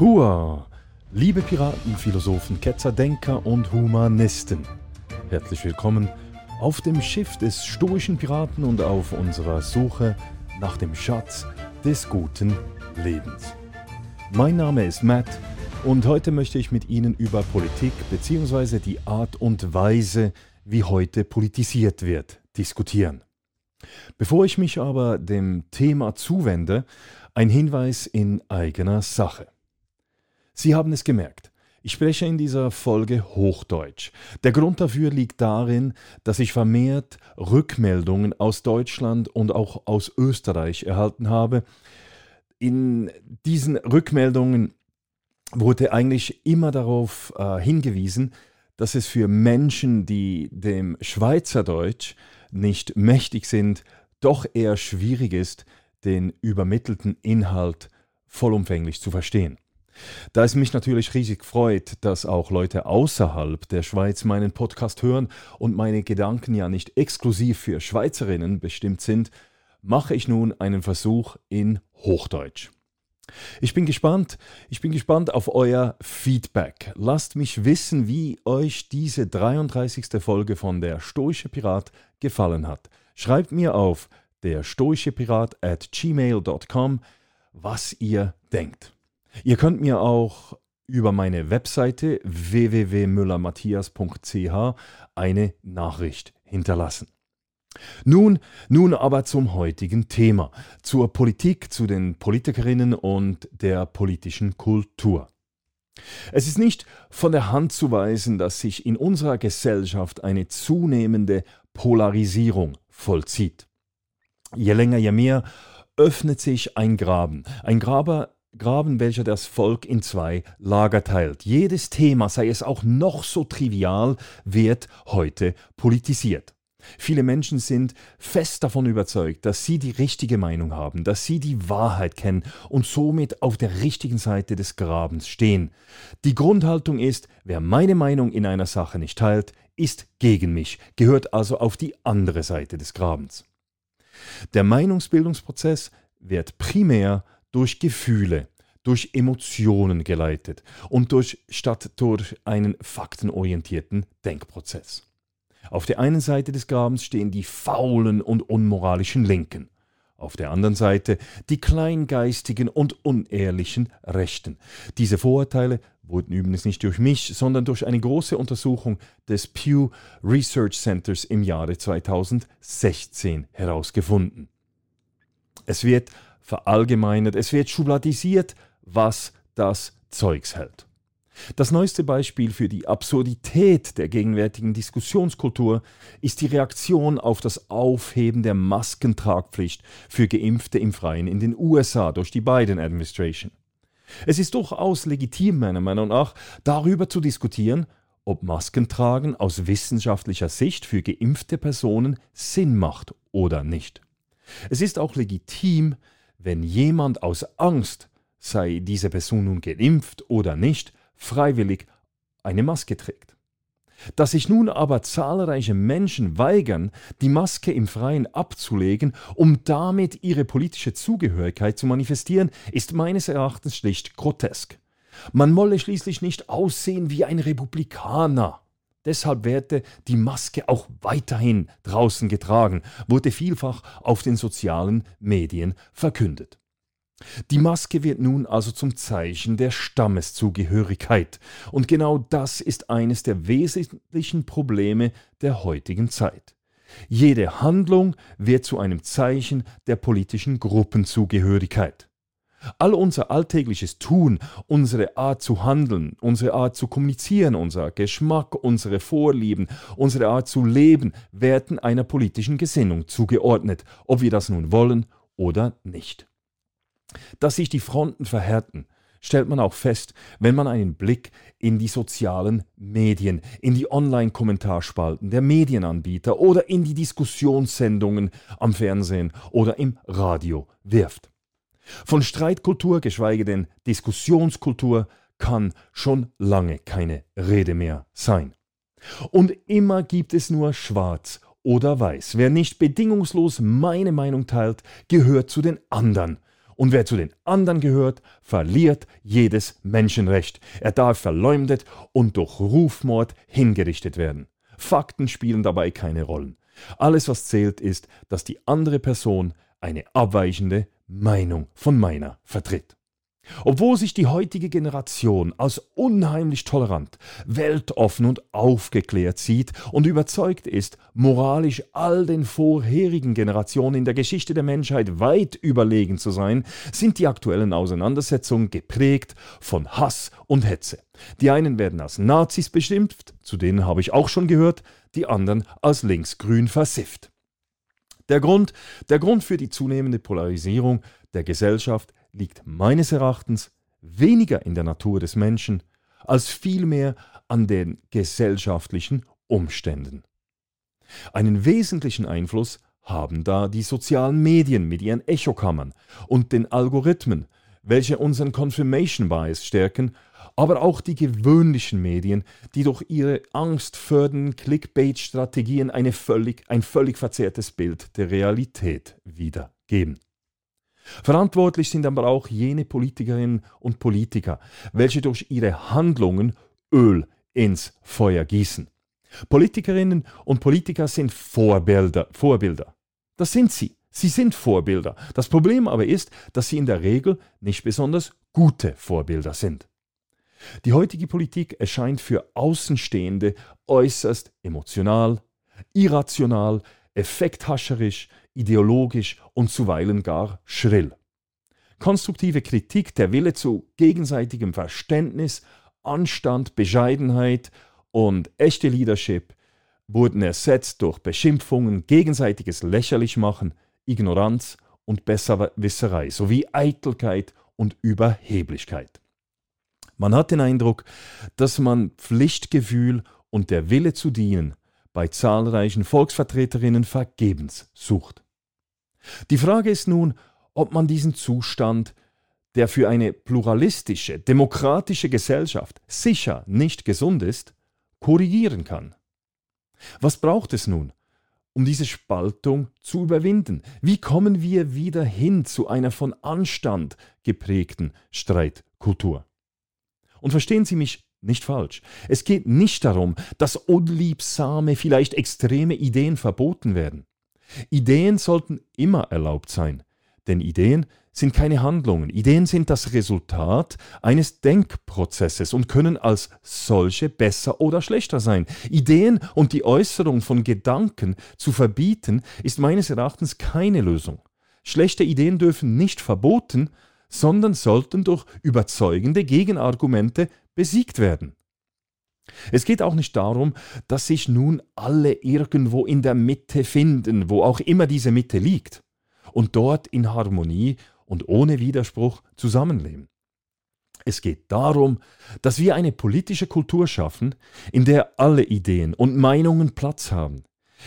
Hua! Liebe Piraten, Philosophen, Ketzer, Denker und Humanisten. Herzlich willkommen auf dem Schiff des stoischen Piraten und auf unserer Suche nach dem Schatz des guten Lebens. Mein Name ist Matt und heute möchte ich mit Ihnen über Politik bzw. die Art und Weise, wie heute politisiert wird, diskutieren. Bevor ich mich aber dem Thema zuwende, ein Hinweis in eigener Sache. Sie haben es gemerkt. Ich spreche in dieser Folge Hochdeutsch. Der Grund dafür liegt darin, dass ich vermehrt Rückmeldungen aus Deutschland und auch aus Österreich erhalten habe. In diesen Rückmeldungen wurde eigentlich immer darauf äh, hingewiesen, dass es für Menschen, die dem Schweizerdeutsch nicht mächtig sind, doch eher schwierig ist, den übermittelten Inhalt vollumfänglich zu verstehen. Da es mich natürlich riesig freut, dass auch Leute außerhalb der Schweiz meinen Podcast hören und meine Gedanken ja nicht exklusiv für Schweizerinnen bestimmt sind, mache ich nun einen Versuch in Hochdeutsch. Ich bin gespannt, ich bin gespannt auf euer Feedback. Lasst mich wissen, wie euch diese 33. Folge von der Stoische Pirat gefallen hat. Schreibt mir auf der stoische Pirat at gmail.com, was ihr denkt. Ihr könnt mir auch über meine Webseite www.müllermatthias.ch eine Nachricht hinterlassen. Nun, nun aber zum heutigen Thema, zur Politik, zu den Politikerinnen und der politischen Kultur. Es ist nicht von der Hand zu weisen, dass sich in unserer Gesellschaft eine zunehmende Polarisierung vollzieht. Je länger, je mehr öffnet sich ein Graben, ein Graber, Graben, welcher das Volk in zwei Lager teilt. Jedes Thema, sei es auch noch so trivial, wird heute politisiert. Viele Menschen sind fest davon überzeugt, dass sie die richtige Meinung haben, dass sie die Wahrheit kennen und somit auf der richtigen Seite des Grabens stehen. Die Grundhaltung ist, wer meine Meinung in einer Sache nicht teilt, ist gegen mich, gehört also auf die andere Seite des Grabens. Der Meinungsbildungsprozess wird primär durch Gefühle, durch Emotionen geleitet und durch, statt durch einen faktenorientierten Denkprozess. Auf der einen Seite des Grabens stehen die faulen und unmoralischen Linken, auf der anderen Seite die kleingeistigen und unehrlichen Rechten. Diese Vorurteile wurden übrigens nicht durch mich, sondern durch eine große Untersuchung des Pew Research Centers im Jahre 2016 herausgefunden. Es wird verallgemeinert, es wird schubladisiert, was das Zeugs hält. Das neueste Beispiel für die Absurdität der gegenwärtigen Diskussionskultur ist die Reaktion auf das Aufheben der Maskentragpflicht für Geimpfte im Freien in den USA durch die Biden-Administration. Es ist durchaus legitim, meiner Meinung nach, darüber zu diskutieren, ob Maskentragen aus wissenschaftlicher Sicht für geimpfte Personen Sinn macht oder nicht. Es ist auch legitim, wenn jemand aus Angst, sei diese Person nun geimpft oder nicht, freiwillig eine Maske trägt. Dass sich nun aber zahlreiche Menschen weigern, die Maske im Freien abzulegen, um damit ihre politische Zugehörigkeit zu manifestieren, ist meines Erachtens schlicht grotesk. Man wolle schließlich nicht aussehen wie ein Republikaner. Deshalb werde die Maske auch weiterhin draußen getragen, wurde vielfach auf den sozialen Medien verkündet. Die Maske wird nun also zum Zeichen der Stammeszugehörigkeit, und genau das ist eines der wesentlichen Probleme der heutigen Zeit. Jede Handlung wird zu einem Zeichen der politischen Gruppenzugehörigkeit. All unser alltägliches Tun, unsere Art zu handeln, unsere Art zu kommunizieren, unser Geschmack, unsere Vorlieben, unsere Art zu leben, werden einer politischen Gesinnung zugeordnet, ob wir das nun wollen oder nicht. Dass sich die Fronten verhärten, stellt man auch fest, wenn man einen Blick in die sozialen Medien, in die Online-Kommentarspalten der Medienanbieter oder in die Diskussionssendungen am Fernsehen oder im Radio wirft. Von Streitkultur, geschweige denn Diskussionskultur, kann schon lange keine Rede mehr sein. Und immer gibt es nur Schwarz oder Weiß. Wer nicht bedingungslos meine Meinung teilt, gehört zu den anderen Und wer zu den anderen gehört, verliert jedes Menschenrecht. Er darf verleumdet und durch Rufmord hingerichtet werden. Fakten spielen dabei keine Rollen. Alles, was zählt, ist, dass die andere Person eine abweichende Meinung von meiner vertritt. Obwohl sich die heutige Generation als unheimlich tolerant, weltoffen und aufgeklärt sieht und überzeugt ist, moralisch all den vorherigen Generationen in der Geschichte der Menschheit weit überlegen zu sein, sind die aktuellen Auseinandersetzungen geprägt von Hass und Hetze. Die einen werden als Nazis beschimpft, zu denen habe ich auch schon gehört, die anderen als linksgrün versifft. Der Grund, der Grund für die zunehmende Polarisierung der Gesellschaft liegt meines Erachtens weniger in der Natur des Menschen als vielmehr an den gesellschaftlichen Umständen. Einen wesentlichen Einfluss haben da die sozialen Medien mit ihren Echokammern und den Algorithmen, welche unseren Confirmation Bias stärken, aber auch die gewöhnlichen Medien, die durch ihre angstfördernden Clickbait-Strategien ein völlig verzerrtes Bild der Realität wiedergeben. Verantwortlich sind aber auch jene Politikerinnen und Politiker, welche durch ihre Handlungen Öl ins Feuer gießen. Politikerinnen und Politiker sind Vorbilder, Vorbilder. Das sind sie. Sie sind Vorbilder. Das Problem aber ist, dass sie in der Regel nicht besonders gute Vorbilder sind. Die heutige Politik erscheint für Außenstehende äußerst emotional, irrational, effekthascherisch, ideologisch und zuweilen gar schrill. Konstruktive Kritik, der Wille zu gegenseitigem Verständnis, Anstand, Bescheidenheit und echte Leadership wurden ersetzt durch Beschimpfungen, gegenseitiges Lächerlichmachen, Ignoranz und Besserwisserei sowie Eitelkeit und Überheblichkeit. Man hat den Eindruck, dass man Pflichtgefühl und der Wille zu dienen bei zahlreichen Volksvertreterinnen vergebens sucht. Die Frage ist nun, ob man diesen Zustand, der für eine pluralistische, demokratische Gesellschaft sicher nicht gesund ist, korrigieren kann. Was braucht es nun, um diese Spaltung zu überwinden? Wie kommen wir wieder hin zu einer von Anstand geprägten Streitkultur? Und verstehen Sie mich nicht falsch. Es geht nicht darum, dass unliebsame, vielleicht extreme Ideen verboten werden. Ideen sollten immer erlaubt sein, denn Ideen sind keine Handlungen. Ideen sind das Resultat eines Denkprozesses und können als solche besser oder schlechter sein. Ideen und die Äußerung von Gedanken zu verbieten, ist meines Erachtens keine Lösung. Schlechte Ideen dürfen nicht verboten, sondern sollten durch überzeugende Gegenargumente besiegt werden. Es geht auch nicht darum, dass sich nun alle irgendwo in der Mitte finden, wo auch immer diese Mitte liegt, und dort in Harmonie und ohne Widerspruch zusammenleben. Es geht darum, dass wir eine politische Kultur schaffen, in der alle Ideen und Meinungen Platz haben,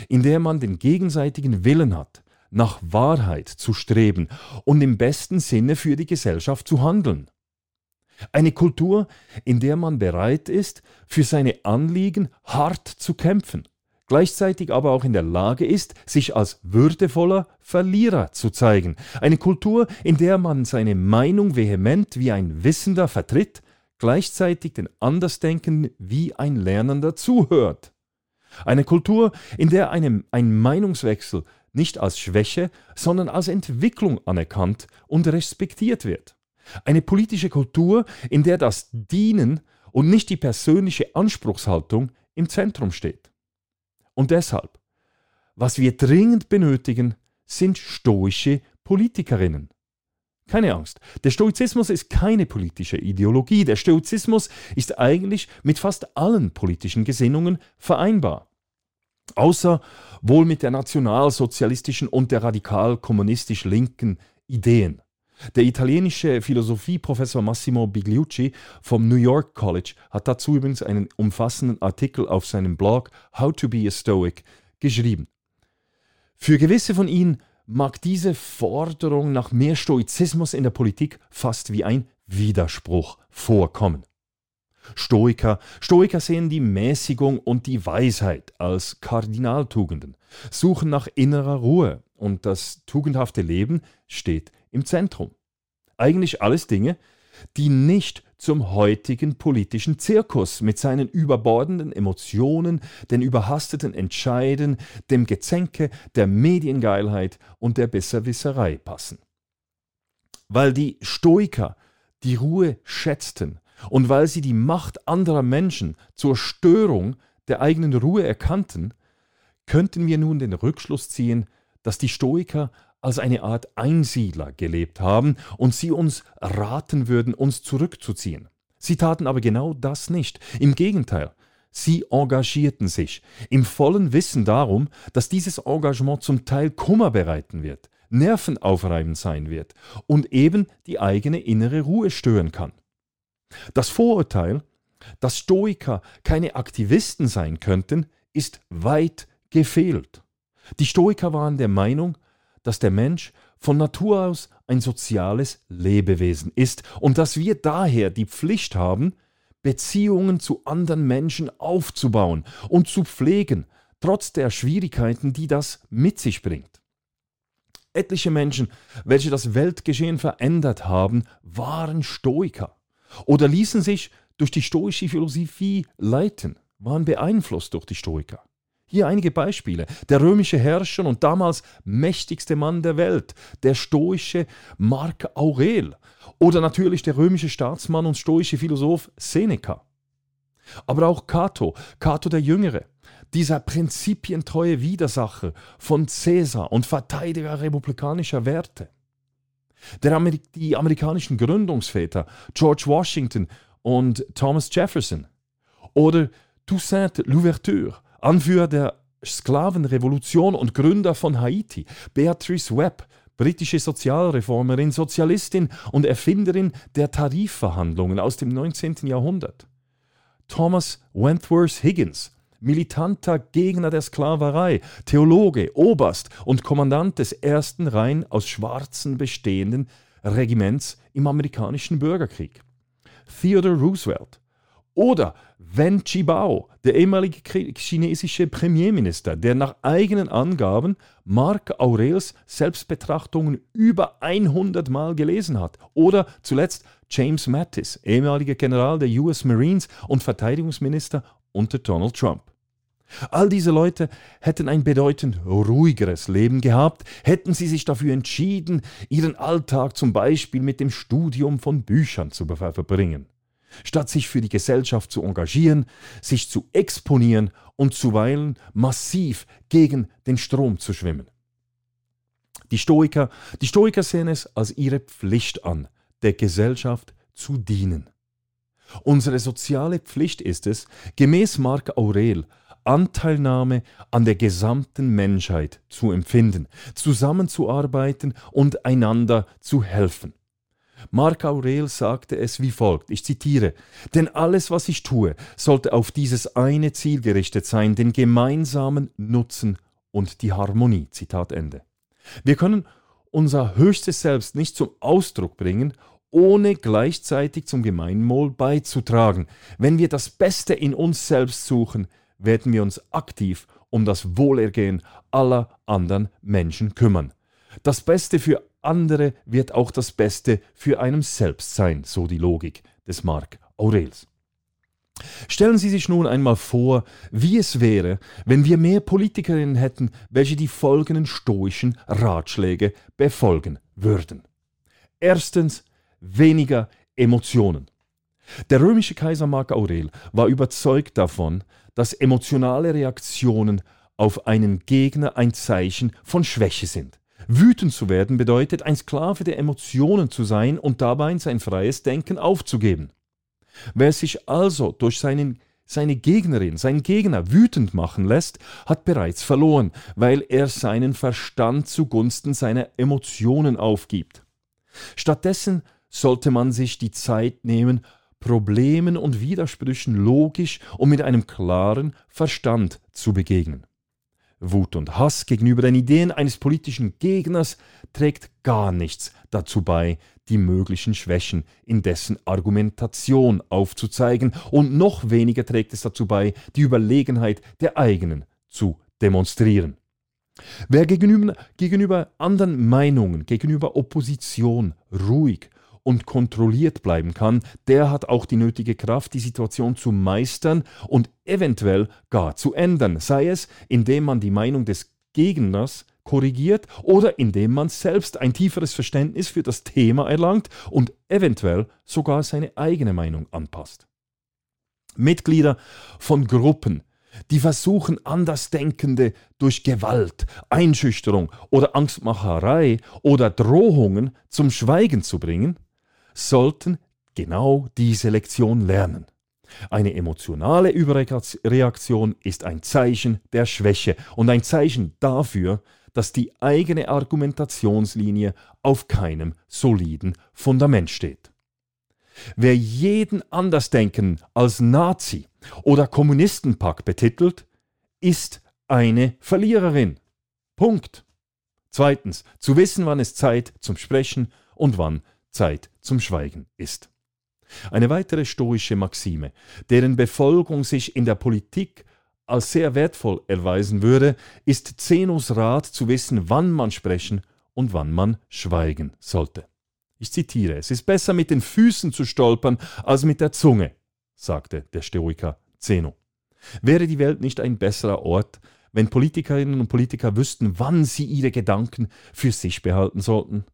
in der man den gegenseitigen Willen hat, nach Wahrheit zu streben und im besten Sinne für die Gesellschaft zu handeln. Eine Kultur, in der man bereit ist, für seine Anliegen hart zu kämpfen, gleichzeitig aber auch in der Lage ist, sich als würdevoller Verlierer zu zeigen. Eine Kultur, in der man seine Meinung vehement wie ein Wissender vertritt, gleichzeitig den Andersdenkenden wie ein Lernender zuhört. Eine Kultur, in der einem ein Meinungswechsel nicht als Schwäche, sondern als Entwicklung anerkannt und respektiert wird. Eine politische Kultur, in der das Dienen und nicht die persönliche Anspruchshaltung im Zentrum steht. Und deshalb, was wir dringend benötigen, sind stoische Politikerinnen. Keine Angst, der Stoizismus ist keine politische Ideologie, der Stoizismus ist eigentlich mit fast allen politischen Gesinnungen vereinbar. Außer wohl mit der nationalsozialistischen und der radikal-kommunistisch linken Ideen. Der italienische Philosophieprofessor Massimo Bigliucci vom New York College hat dazu übrigens einen umfassenden Artikel auf seinem Blog How to be a Stoic geschrieben. Für gewisse von ihnen mag diese Forderung nach mehr Stoizismus in der Politik fast wie ein Widerspruch vorkommen. Stoiker, Stoiker sehen die Mäßigung und die Weisheit als Kardinaltugenden, suchen nach innerer Ruhe und das tugendhafte Leben steht im Zentrum. Eigentlich alles Dinge, die nicht zum heutigen politischen Zirkus mit seinen überbordenden Emotionen, den überhasteten Entscheiden, dem Gezänke, der Mediengeilheit und der Besserwisserei passen. Weil die Stoiker die Ruhe schätzten und weil sie die Macht anderer Menschen zur Störung der eigenen Ruhe erkannten, könnten wir nun den Rückschluss ziehen, dass die Stoiker als eine Art Einsiedler gelebt haben und sie uns raten würden, uns zurückzuziehen. Sie taten aber genau das nicht. Im Gegenteil, sie engagierten sich, im vollen Wissen darum, dass dieses Engagement zum Teil Kummer bereiten wird, nervenaufreibend sein wird und eben die eigene innere Ruhe stören kann. Das Vorurteil, dass Stoiker keine Aktivisten sein könnten, ist weit gefehlt. Die Stoiker waren der Meinung, dass der Mensch von Natur aus ein soziales Lebewesen ist und dass wir daher die Pflicht haben, Beziehungen zu anderen Menschen aufzubauen und zu pflegen, trotz der Schwierigkeiten, die das mit sich bringt. Etliche Menschen, welche das Weltgeschehen verändert haben, waren Stoiker oder ließen sich durch die stoische Philosophie leiten, waren beeinflusst durch die Stoiker. Hier einige Beispiele. Der römische Herrscher und damals mächtigste Mann der Welt, der stoische Mark Aurel. Oder natürlich der römische Staatsmann und stoische Philosoph Seneca. Aber auch Cato, Cato der Jüngere, dieser prinzipientreue Widersacher von Caesar und Verteidiger republikanischer Werte. Der Amer die amerikanischen Gründungsväter George Washington und Thomas Jefferson. Oder Toussaint Louverture, Anführer der Sklavenrevolution und Gründer von Haiti, Beatrice Webb, britische Sozialreformerin, Sozialistin und Erfinderin der Tarifverhandlungen aus dem 19. Jahrhundert. Thomas Wentworth Higgins, militanter Gegner der Sklaverei, Theologe, Oberst und Kommandant des ersten rein aus Schwarzen bestehenden Regiments im amerikanischen Bürgerkrieg. Theodore Roosevelt oder Wen Jiabao, der ehemalige chinesische Premierminister, der nach eigenen Angaben Marc Aurels Selbstbetrachtungen über 100 Mal gelesen hat. Oder zuletzt James Mattis, ehemaliger General der US Marines und Verteidigungsminister unter Donald Trump. All diese Leute hätten ein bedeutend ruhigeres Leben gehabt, hätten sie sich dafür entschieden, ihren Alltag zum Beispiel mit dem Studium von Büchern zu verbringen, statt sich für die Gesellschaft zu engagieren, sich zu exponieren und zuweilen massiv gegen den Strom zu schwimmen. Die Stoiker, die Stoiker sehen es als ihre Pflicht an, der Gesellschaft zu dienen. Unsere soziale Pflicht ist es, gemäß Marc Aurel Anteilnahme an der gesamten Menschheit zu empfinden, zusammenzuarbeiten und einander zu helfen. Marc Aurel sagte es wie folgt, ich zitiere, denn alles, was ich tue, sollte auf dieses eine Ziel gerichtet sein, den gemeinsamen Nutzen und die Harmonie. Zitat Ende. Wir können unser höchstes Selbst nicht zum Ausdruck bringen, ohne gleichzeitig zum Gemeinwohl beizutragen. Wenn wir das Beste in uns selbst suchen, werden wir uns aktiv um das Wohlergehen aller anderen Menschen kümmern. Das Beste für andere wird auch das Beste für einem selbst sein, so die Logik des Marc Aurels. Stellen Sie sich nun einmal vor, wie es wäre, wenn wir mehr Politikerinnen hätten, welche die folgenden stoischen Ratschläge befolgen würden. Erstens, weniger Emotionen. Der römische Kaiser Mark Aurel war überzeugt davon, dass emotionale Reaktionen auf einen Gegner ein Zeichen von Schwäche sind. Wütend zu werden bedeutet, ein Sklave der Emotionen zu sein und dabei sein freies Denken aufzugeben. Wer sich also durch seinen, seine Gegnerin, seinen Gegner wütend machen lässt, hat bereits verloren, weil er seinen Verstand zugunsten seiner Emotionen aufgibt. Stattdessen sollte man sich die Zeit nehmen, Problemen und Widersprüchen logisch und mit einem klaren Verstand zu begegnen. Wut und Hass gegenüber den Ideen eines politischen Gegners trägt gar nichts dazu bei, die möglichen Schwächen in dessen Argumentation aufzuzeigen, und noch weniger trägt es dazu bei, die Überlegenheit der eigenen zu demonstrieren. Wer gegenüber, gegenüber anderen Meinungen, gegenüber Opposition ruhig und kontrolliert bleiben kann, der hat auch die nötige Kraft, die Situation zu meistern und eventuell gar zu ändern, sei es, indem man die Meinung des Gegners korrigiert oder indem man selbst ein tieferes Verständnis für das Thema erlangt und eventuell sogar seine eigene Meinung anpasst. Mitglieder von Gruppen, die versuchen, Andersdenkende durch Gewalt, Einschüchterung oder Angstmacherei oder Drohungen zum Schweigen zu bringen, sollten genau diese Lektion lernen. Eine emotionale Überreaktion ist ein Zeichen der Schwäche und ein Zeichen dafür, dass die eigene Argumentationslinie auf keinem soliden Fundament steht. Wer jeden Andersdenken als Nazi oder Kommunistenpack betitelt, ist eine Verliererin. Punkt. Zweitens, zu wissen, wann es Zeit zum Sprechen und wann Zeit zum Schweigen ist. Eine weitere stoische Maxime, deren Befolgung sich in der Politik als sehr wertvoll erweisen würde, ist Zenos Rat zu wissen, wann man sprechen und wann man schweigen sollte. Ich zitiere, es ist besser mit den Füßen zu stolpern als mit der Zunge, sagte der Stoiker Zeno. Wäre die Welt nicht ein besserer Ort, wenn Politikerinnen und Politiker wüssten, wann sie ihre Gedanken für sich behalten sollten?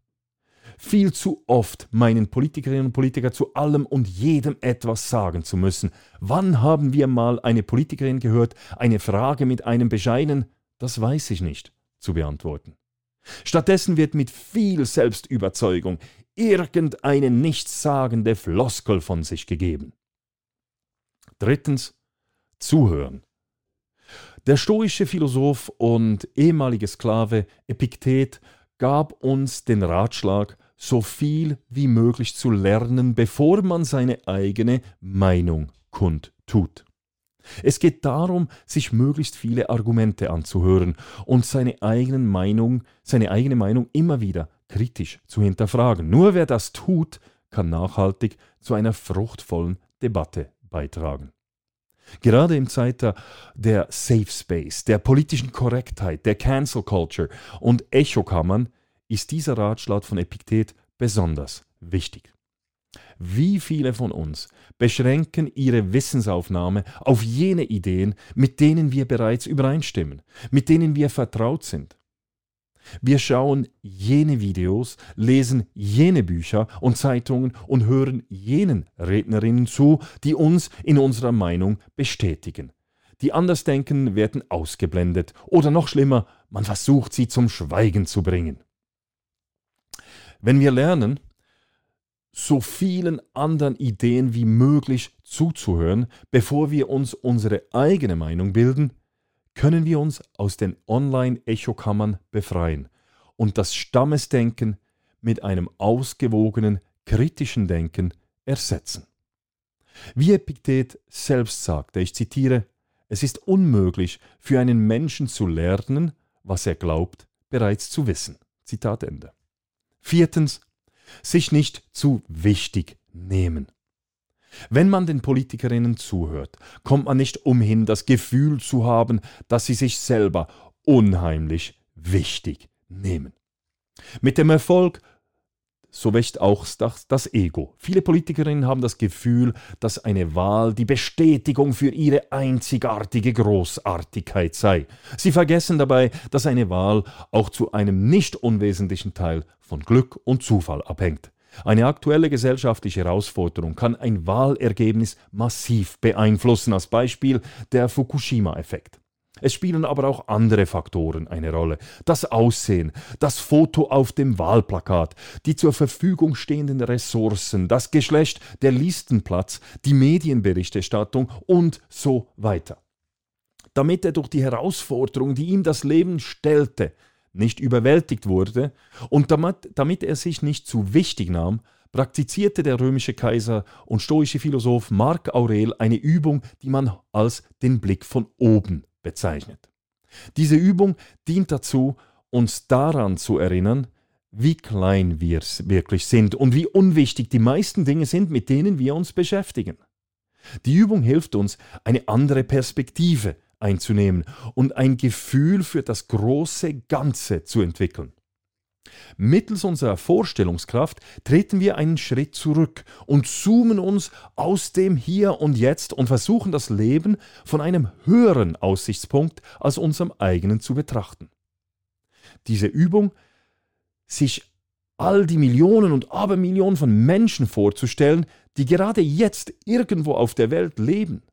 Viel zu oft meinen Politikerinnen und Politiker zu allem und jedem etwas sagen zu müssen. Wann haben wir mal eine Politikerin gehört, eine Frage mit einem bescheiden, das weiß ich nicht, zu beantworten? Stattdessen wird mit viel Selbstüberzeugung irgendeine nichtssagende Floskel von sich gegeben. Drittens Zuhören. Der stoische Philosoph und ehemalige Sklave Epiktet gab uns den Ratschlag, so viel wie möglich zu lernen, bevor man seine eigene Meinung kundtut. Es geht darum, sich möglichst viele Argumente anzuhören und seine, eigenen Meinung, seine eigene Meinung immer wieder kritisch zu hinterfragen. Nur wer das tut, kann nachhaltig zu einer fruchtvollen Debatte beitragen. Gerade im Zeitalter der Safe Space, der politischen Korrektheit, der Cancel Culture und Echokammern ist dieser Ratschlag von Epiktet besonders wichtig. Wie viele von uns beschränken ihre Wissensaufnahme auf jene Ideen, mit denen wir bereits übereinstimmen, mit denen wir vertraut sind? Wir schauen jene Videos, lesen jene Bücher und Zeitungen und hören jenen Rednerinnen zu, die uns in unserer Meinung bestätigen. Die Andersdenken werden ausgeblendet oder noch schlimmer, man versucht sie zum Schweigen zu bringen. Wenn wir lernen, so vielen anderen Ideen wie möglich zuzuhören, bevor wir uns unsere eigene Meinung bilden, können wir uns aus den Online-Echokammern befreien und das Stammesdenken mit einem ausgewogenen, kritischen Denken ersetzen. Wie Epiktet selbst sagte, ich zitiere, es ist unmöglich für einen Menschen zu lernen, was er glaubt, bereits zu wissen. Zitat Ende. Viertens, sich nicht zu wichtig nehmen. Wenn man den Politikerinnen zuhört, kommt man nicht umhin, das Gefühl zu haben, dass sie sich selber unheimlich wichtig nehmen. Mit dem Erfolg so wächst auch das, das, Ego. Viele Politikerinnen haben das Gefühl, dass eine Wahl die Bestätigung für ihre einzigartige Großartigkeit sei. Sie vergessen dabei, dass eine Wahl auch zu einem nicht unwesentlichen Teil von Glück und Zufall abhängt. Eine aktuelle gesellschaftliche Herausforderung kann ein Wahlergebnis massiv beeinflussen, als Beispiel der Fukushima-Effekt. Es spielen aber auch andere Faktoren eine Rolle. Das Aussehen, das Foto auf dem Wahlplakat, die zur Verfügung stehenden Ressourcen, das Geschlecht, der Listenplatz, die Medienberichterstattung und so weiter. Damit er durch die Herausforderung, die ihm das Leben stellte, nicht überwältigt wurde und damit, damit er sich nicht zu wichtig nahm, praktizierte der römische Kaiser und stoische Philosoph Mark Aurel eine Übung, die man als den Blick von oben bezeichnet. Diese Übung dient dazu, uns daran zu erinnern, wie klein wir wirklich sind und wie unwichtig die meisten Dinge sind, mit denen wir uns beschäftigen. Die Übung hilft uns, eine andere Perspektive einzunehmen und ein Gefühl für das große Ganze zu entwickeln. Mittels unserer Vorstellungskraft treten wir einen Schritt zurück und zoomen uns aus dem Hier und Jetzt und versuchen das Leben von einem höheren Aussichtspunkt als unserem eigenen zu betrachten. Diese Übung, sich all die Millionen und Abermillionen von Menschen vorzustellen, die gerade jetzt irgendwo auf der Welt leben,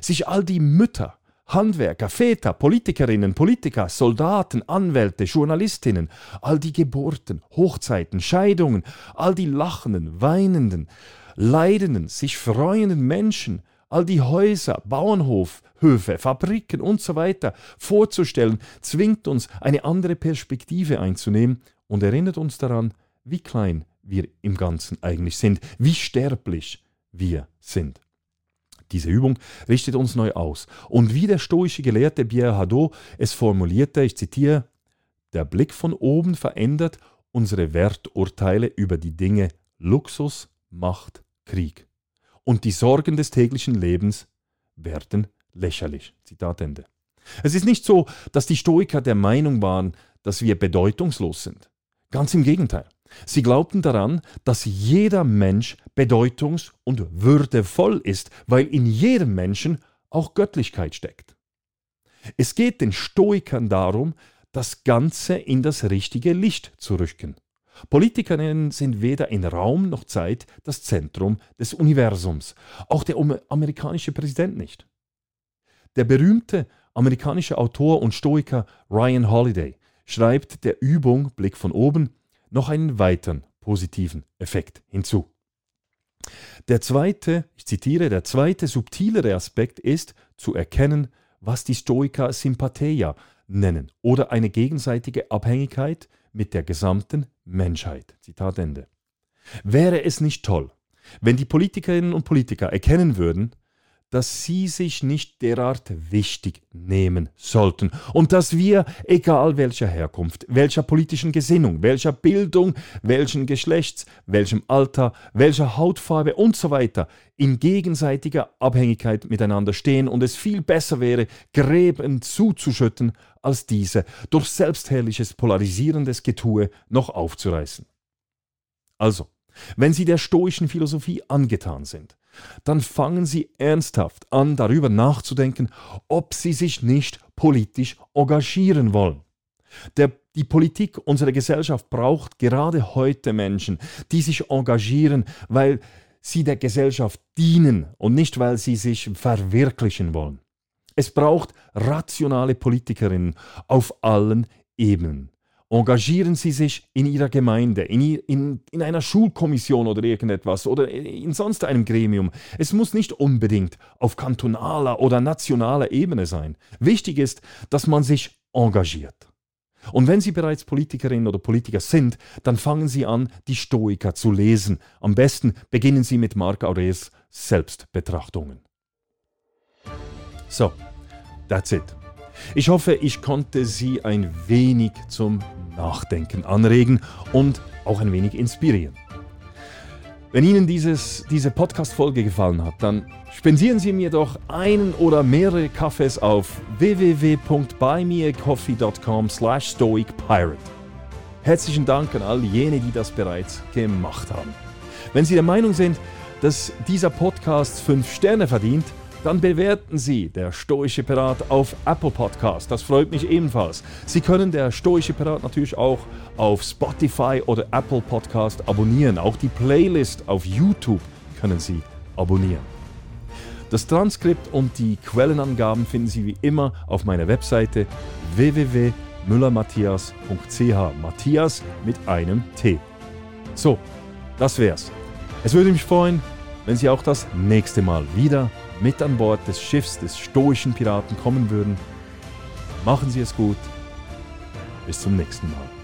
sich all die Mütter, Handwerker, Väter, Politikerinnen, Politiker, Soldaten, Anwälte, Journalistinnen, all die Geburten, Hochzeiten, Scheidungen, all die lachenden, weinenden, leidenden, sich freuenden Menschen, all die Häuser, Bauernhof, Höfe, Fabriken und so weiter vorzustellen, zwingt uns, eine andere Perspektive einzunehmen und erinnert uns daran, wie klein wir im Ganzen eigentlich sind, wie sterblich wir sind. Diese Übung richtet uns neu aus. Und wie der stoische Gelehrte Pierre Hadot es formulierte, ich zitiere, der Blick von oben verändert unsere Werturteile über die Dinge Luxus, Macht, Krieg. Und die Sorgen des täglichen Lebens werden lächerlich. Zitat Ende. Es ist nicht so, dass die Stoiker der Meinung waren, dass wir bedeutungslos sind. Ganz im Gegenteil. Sie glaubten daran, dass jeder Mensch bedeutungs- und würdevoll ist, weil in jedem Menschen auch Göttlichkeit steckt. Es geht den Stoikern darum, das Ganze in das richtige Licht zu rücken. Politikerinnen sind weder in Raum noch Zeit das Zentrum des Universums, auch der amerikanische Präsident nicht. Der berühmte amerikanische Autor und Stoiker Ryan Holiday schreibt der Übung Blick von oben noch einen weiteren positiven Effekt hinzu. Der zweite, ich zitiere, der zweite subtilere Aspekt ist zu erkennen, was die Stoiker Sympatheia nennen oder eine gegenseitige Abhängigkeit mit der gesamten Menschheit. Zitat Ende. Wäre es nicht toll, wenn die Politikerinnen und Politiker erkennen würden, dass sie sich nicht derart wichtig nehmen sollten und dass wir, egal welcher Herkunft, welcher politischen Gesinnung, welcher Bildung, welchen Geschlechts, welchem Alter, welcher Hautfarbe und so weiter, in gegenseitiger Abhängigkeit miteinander stehen und es viel besser wäre, Gräben zuzuschütten, als diese durch selbstherrliches, polarisierendes Getue noch aufzureißen. Also, wenn Sie der stoischen Philosophie angetan sind, dann fangen Sie ernsthaft an, darüber nachzudenken, ob Sie sich nicht politisch engagieren wollen. Der, die Politik unserer Gesellschaft braucht gerade heute Menschen, die sich engagieren, weil sie der Gesellschaft dienen und nicht, weil sie sich verwirklichen wollen. Es braucht rationale Politikerinnen auf allen Ebenen. Engagieren Sie sich in Ihrer Gemeinde, in, in, in einer Schulkommission oder irgendetwas oder in sonst einem Gremium. Es muss nicht unbedingt auf kantonaler oder nationaler Ebene sein. Wichtig ist, dass man sich engagiert. Und wenn Sie bereits Politikerin oder Politiker sind, dann fangen Sie an, die Stoiker zu lesen. Am besten beginnen Sie mit Marc Aurels Selbstbetrachtungen. So, that's it. Ich hoffe, ich konnte Sie ein wenig Nachdenken anregen und auch ein wenig inspirieren. Wenn Ihnen dieses, diese Podcast-Folge gefallen hat, dann spendieren Sie mir doch einen oder mehrere Kaffees auf www.buymeacoffee.com slash stoicpirate. Herzlichen Dank an all jene, die das bereits gemacht haben. Wenn Sie der Meinung sind, dass dieser Podcast 5 Sterne verdient, dann bewerten Sie der Stoische Pirat auf Apple Podcast. Das freut mich ebenfalls. Sie können der Stoische Pirat natürlich auch auf Spotify oder Apple Podcast abonnieren. Auch die Playlist auf YouTube können Sie abonnieren. Das Transkript und die Quellenangaben finden Sie wie immer auf meiner Webseite www.müllermatthias.ch. Matthias mit einem T. So, das wär's. Es würde mich freuen, wenn Sie auch das nächste Mal wieder mit an Bord des Schiffs des stoischen Piraten kommen würden. Machen Sie es gut. Bis zum nächsten Mal.